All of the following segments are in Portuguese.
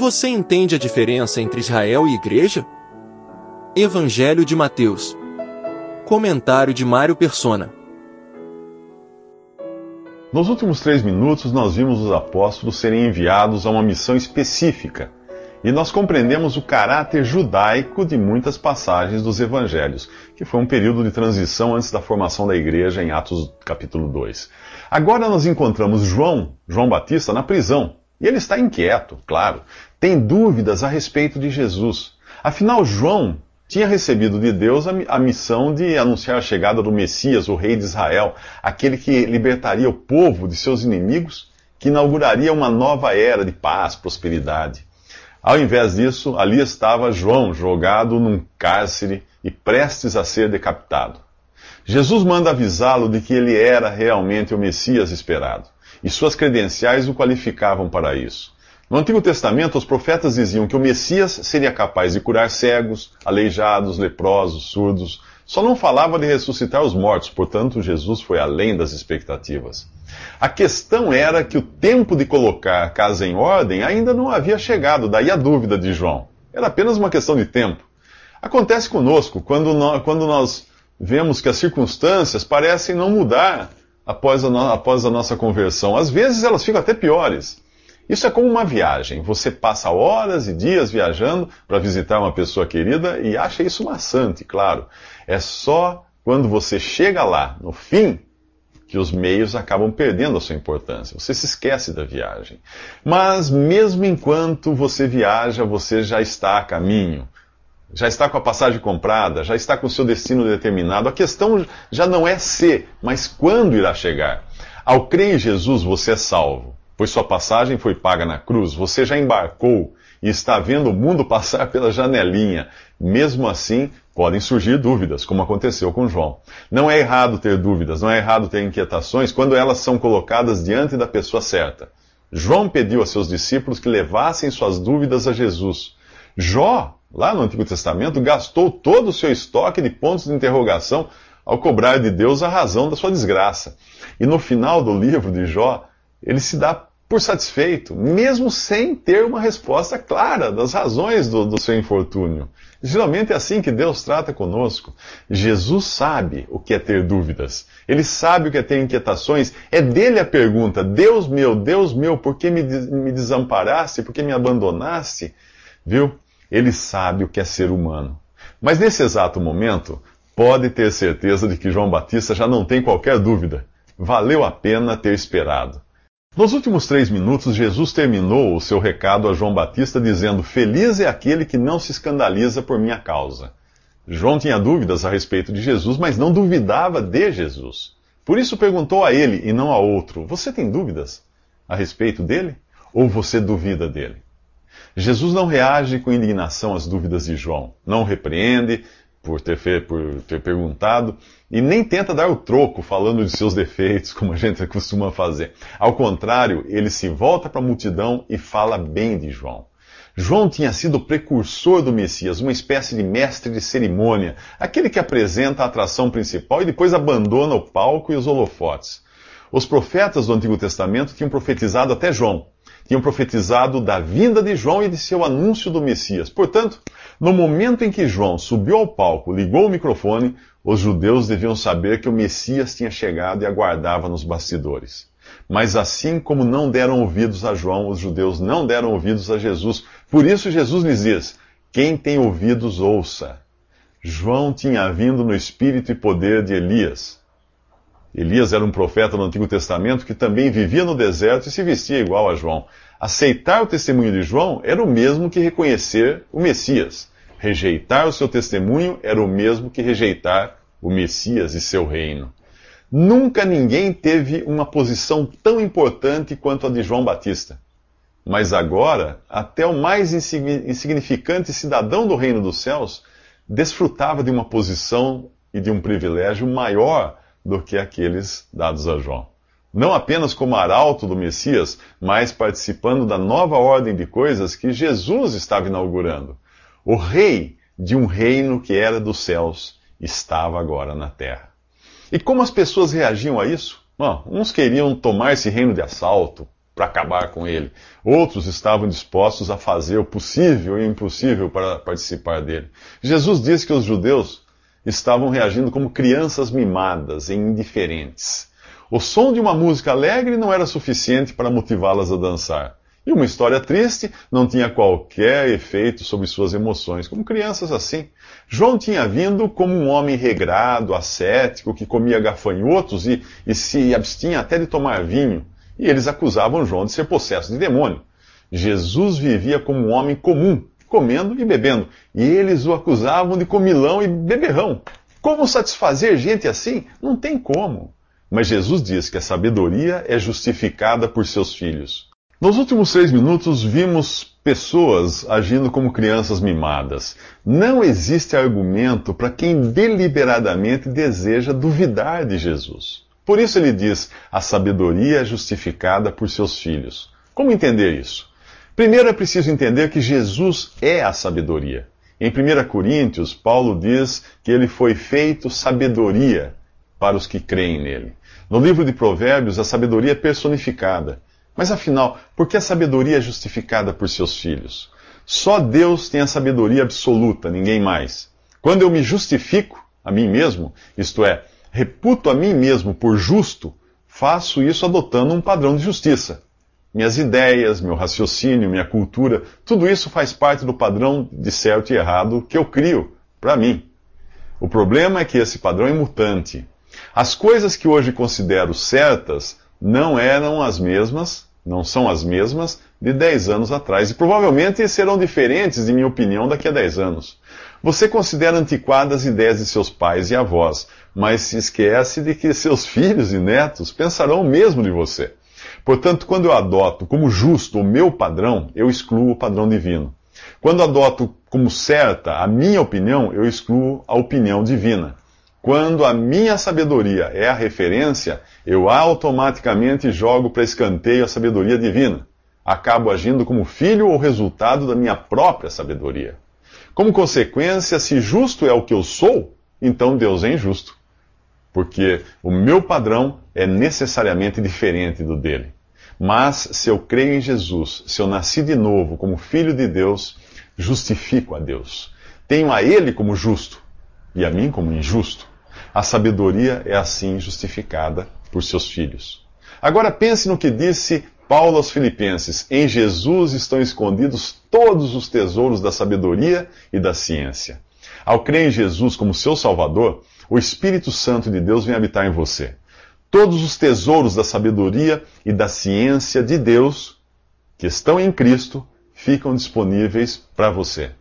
Você entende a diferença entre Israel e Igreja? Evangelho de Mateus. Comentário de Mário Persona. Nos últimos três minutos, nós vimos os apóstolos serem enviados a uma missão específica e nós compreendemos o caráter judaico de muitas passagens dos evangelhos, que foi um período de transição antes da formação da igreja em Atos capítulo 2. Agora nós encontramos João, João Batista, na prisão. E ele está inquieto, claro. Tem dúvidas a respeito de Jesus. Afinal, João tinha recebido de Deus a, missão de anunciar a chegada do Messias, o rei de Israel, aquele que libertaria o povo de seus inimigos, que inauguraria uma nova era de paz, prosperidade. Ao invés disso, ali estava João jogado num cárcere e prestes a ser decapitado. Jesus manda avisá-lo de que ele era realmente o Messias esperado, e suas credenciais o qualificavam para isso. No Antigo Testamento, os profetas diziam que o Messias seria capaz de curar cegos, aleijados, leprosos, surdos. Só não falava de ressuscitar os mortos, portanto, Jesus foi além das expectativas. A questão era que o tempo de colocar a casa em ordem ainda não havia chegado, daí a dúvida de João. Era apenas uma questão de tempo. Acontece conosco quando nós, quando nós vemos que as circunstâncias parecem não mudar após a, no, após a nossa conversão. Às vezes elas ficam até piores. Isso é como uma viagem. Você passa horas e dias viajando para visitar uma pessoa querida e acha isso maçante, claro. É só quando você chega lá, no fim, que os meios acabam perdendo a sua importância. Você se esquece da viagem. Mas mesmo enquanto você viaja, você já está a caminho. Já está com a passagem comprada, já está com o seu destino determinado. A questão já não é se, mas quando irá chegar. Ao crer em Jesus, você é salvo, pois sua passagem foi paga na cruz. Você já embarcou e está vendo o mundo passar pela janelinha. Mesmo assim, podem surgir dúvidas, como aconteceu com João. Não é errado ter dúvidas, não é errado ter inquietações quando elas são colocadas diante da pessoa certa. João pediu a seus discípulos que levassem suas dúvidas a Jesus. Jó, lá no Antigo Testamento, gastou todo o seu estoque de pontos de interrogação ao cobrar de Deus a razão da sua desgraça. E no final do livro de Jó, ele se dá por satisfeito, mesmo sem ter uma resposta clara das razões do, do, seu infortúnio. Geralmente é assim que Deus trata conosco. Jesus sabe o que é ter dúvidas. Ele sabe o que é ter inquietações. É dele a pergunta: Deus meu, Deus meu, por que me, me desamparaste? Por que me abandonaste? Viu? Ele sabe o que é ser humano. Mas nesse exato momento, pode ter certeza de que João Batista já não tem qualquer dúvida. Valeu a pena ter esperado. Nos últimos três minutos, Jesus terminou o seu recado a João Batista dizendo: Feliz é aquele que não se escandaliza por minha causa. João tinha dúvidas a respeito de Jesus, mas não duvidava de Jesus. Por isso perguntou a ele e não a outro: Você tem dúvidas a respeito dele? Ou você duvida dele? Jesus não reage com indignação às dúvidas de João, não repreende, por ter, por ter perguntado, e nem tenta dar o troco falando de seus defeitos, como a gente costuma fazer. Ao contrário, ele se volta para a multidão e fala bem de João. João tinha sido o precursor do Messias, uma espécie de mestre de cerimônia, aquele que apresenta a atração principal e depois abandona o palco e os holofotes. Os profetas do Antigo Testamento tinham profetizado até João, tinham profetizado da vinda de João e de seu anúncio do Messias. Portanto, no momento em que João subiu ao palco, ligou o microfone, os judeus deviam saber que o Messias tinha chegado e aguardava nos bastidores. Mas assim como não deram ouvidos a João, os judeus não deram ouvidos a Jesus. Por isso Jesus lhes diz: Quem tem ouvidos, ouça. João tinha vindo no espírito e poder de Elias. Elias era um profeta no Antigo Testamento que também vivia no deserto e se vestia igual a João. Aceitar o testemunho de João era o mesmo que reconhecer o Messias. Rejeitar o seu testemunho era o mesmo que rejeitar o Messias e seu reino. Nunca ninguém teve uma posição tão importante quanto a de João Batista. Mas agora, até o mais insignificante cidadão do reino dos céus desfrutava de uma posição e de um privilégio maior do que aqueles dados a João. Não apenas como arauto do Messias, mas participando da nova ordem de coisas que Jesus estava inaugurando. O rei de um reino que era dos céus estava agora na terra. E como as pessoas reagiam a isso? Bom, uns queriam tomar esse reino de assalto, para acabar com ele. Outros estavam dispostos a fazer o possível e o impossível para participar dele. Jesus disse que os judeus estavam reagindo como crianças mimadas e indiferentes. O som de uma música alegre não era suficiente para motivá-las a dançar. E uma história triste não tinha qualquer efeito sobre suas emoções, como crianças assim. João tinha vindo como um homem regrado, ascético, que comia gafanhotos e, e se abstinha até de tomar vinho. E eles acusavam João de ser possesso de demônio. Jesus vivia como um homem comum, comendo e bebendo. E eles o acusavam de comilão e beberrão. Como satisfazer gente assim? Não tem como. Mas Jesus diz que a sabedoria é justificada por seus filhos. Nos últimos três minutos, vimos pessoas agindo como crianças mimadas. Não existe argumento para quem deliberadamente deseja duvidar de Jesus. Por isso ele diz: a sabedoria é justificada por seus filhos. Como entender isso? Primeiro é preciso entender que Jesus é a sabedoria. Em 1 Coríntios, Paulo diz que ele foi feito sabedoria para os que creem nele. No livro de Provérbios, a sabedoria é personificada. Mas afinal, por que a sabedoria é justificada por seus filhos? Só Deus tem a sabedoria absoluta, ninguém mais. Quando eu me justifico a mim mesmo, isto é, reputo a mim mesmo por justo, faço isso adotando um padrão de justiça. Minhas ideias, meu raciocínio, minha cultura, tudo isso faz parte do padrão de certo e errado que eu crio para mim. O problema é que esse padrão é mutante. As coisas que hoje considero certas não eram as mesmas, não são as mesmas de 10 anos atrás e provavelmente serão diferentes, de minha opinião, daqui a 10 anos. Você considera antiquadas ideias de seus pais e avós, mas se esquece de que seus filhos e netos pensarão o mesmo de você. Portanto, quando eu adoto como justo o meu padrão, eu excluo o padrão divino. Quando adoto como certa a minha opinião, eu excluo a opinião divina. Quando a minha sabedoria é a referência, eu automaticamente jogo para escanteio a sabedoria divina. Acabo agindo como filho ou resultado da minha própria sabedoria. Como consequência, se justo é o que eu sou, então Deus é injusto. Porque o meu padrão é necessariamente diferente do dele. Mas se eu creio em Jesus, se eu nasci de novo como filho de Deus, justifico a Deus. Tenho a Ele como justo e a mim como injusto. A sabedoria é assim justificada por seus filhos. Agora pense no que disse Paulo aos Filipenses: Em Jesus estão escondidos todos os tesouros da sabedoria e da ciência. Ao crer em Jesus como seu Salvador, o Espírito Santo de Deus vem habitar em você. Todos os tesouros da sabedoria e da ciência de Deus que estão em Cristo ficam disponíveis para você.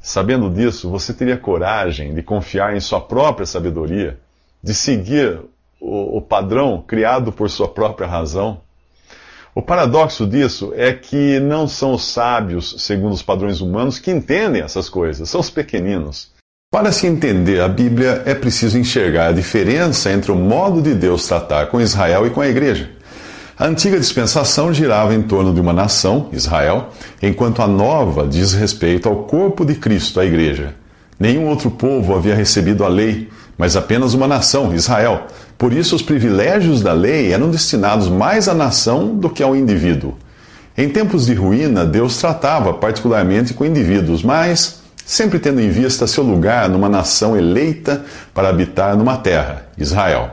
Sabendo disso, você teria coragem de confiar em sua própria sabedoria, de seguir o, o padrão criado por sua própria razão? O paradoxo disso é que não são os sábios, segundo os padrões humanos, que entendem essas coisas, são os pequeninos. Para se entender a Bíblia, é preciso enxergar a diferença entre o modo de Deus tratar com Israel e com a igreja. A antiga dispensação girava em torno de uma nação, Israel, enquanto a nova diz respeito ao corpo de Cristo, a igreja. Nenhum outro povo havia recebido a lei, mas apenas uma nação, Israel. Por isso, os privilégios da lei eram destinados mais à nação do que ao indivíduo. Em tempos de ruína, Deus tratava particularmente com indivíduos, mas sempre tendo em vista seu lugar numa nação eleita para habitar numa terra, Israel.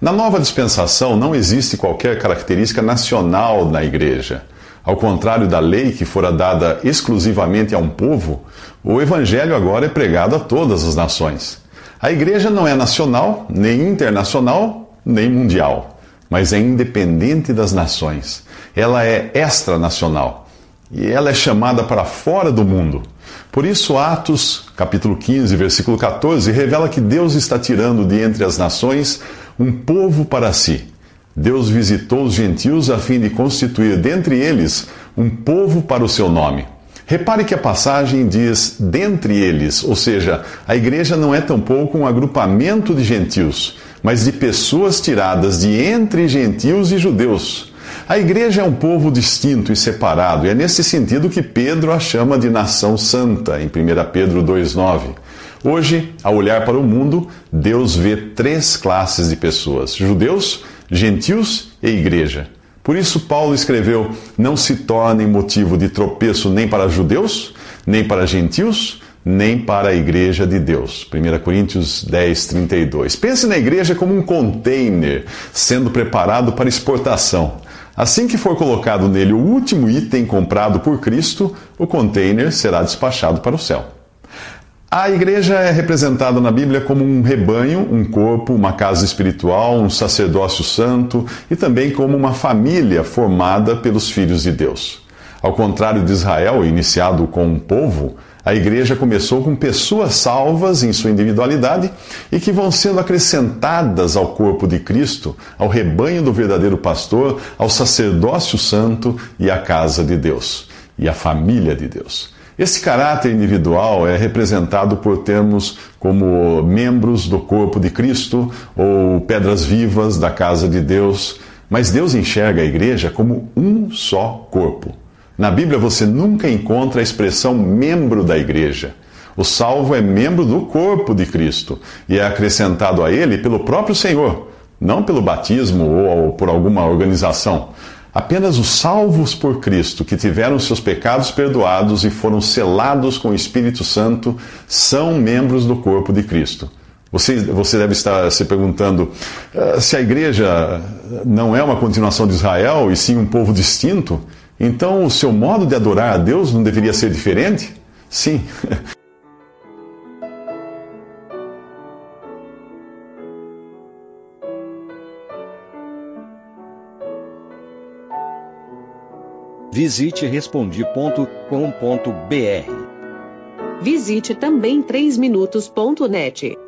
Na nova dispensação não existe qualquer característica nacional na igreja. Ao contrário da lei que fora dada exclusivamente a um povo, o evangelho agora é pregado a todas as nações. A igreja não é nacional, nem internacional, nem mundial, mas é independente das nações. Ela é extranacional e ela é chamada para fora do mundo. Por isso, Atos, capítulo 15, versículo 14, revela que Deus está tirando de entre as nações um povo para si. Deus visitou os gentios a fim de constituir dentre eles um povo para o seu nome. Repare que a passagem diz dentre eles, ou seja, a igreja não é tampouco um agrupamento de gentios, mas de pessoas tiradas de entre gentios e judeus. A igreja é um povo distinto e separado, e é nesse sentido que Pedro a chama de nação santa, em 1 Pedro 2,9. Hoje, ao olhar para o mundo, Deus vê três classes de pessoas: judeus, gentios e igreja. Por isso, Paulo escreveu: Não se tornem motivo de tropeço nem para judeus, nem para gentios, nem para a igreja de Deus. 1 Coríntios 10, 32. Pense na igreja como um container sendo preparado para exportação. Assim que for colocado nele o último item comprado por Cristo, o container será despachado para o céu. A igreja é representada na Bíblia como um rebanho, um corpo, uma casa espiritual, um sacerdócio santo e também como uma família formada pelos filhos de Deus. Ao contrário de Israel, iniciado com um povo, a igreja começou com pessoas salvas em sua individualidade e que vão sendo acrescentadas ao corpo de Cristo, ao rebanho do verdadeiro pastor, ao sacerdócio santo e à casa de Deus e à família de Deus. Esse caráter individual é representado por termos como membros do corpo de Cristo ou pedras vivas da casa de Deus, mas Deus enxerga a igreja como um só corpo. Na Bíblia você nunca encontra a expressão membro da igreja. O salvo é membro do corpo de Cristo e é acrescentado a ele pelo próprio Senhor, não pelo batismo ou por alguma organização. Apenas os salvos por Cristo, que tiveram seus pecados perdoados e foram selados com o Espírito Santo, são membros do corpo de Cristo. Você, você deve estar se perguntando ah, se a igreja não é uma continuação de Israel e sim um povo distinto. Então, o seu modo de adorar a Deus não deveria ser diferente? Sim. Visite respondi.com.br. Visite também 3minutos.net.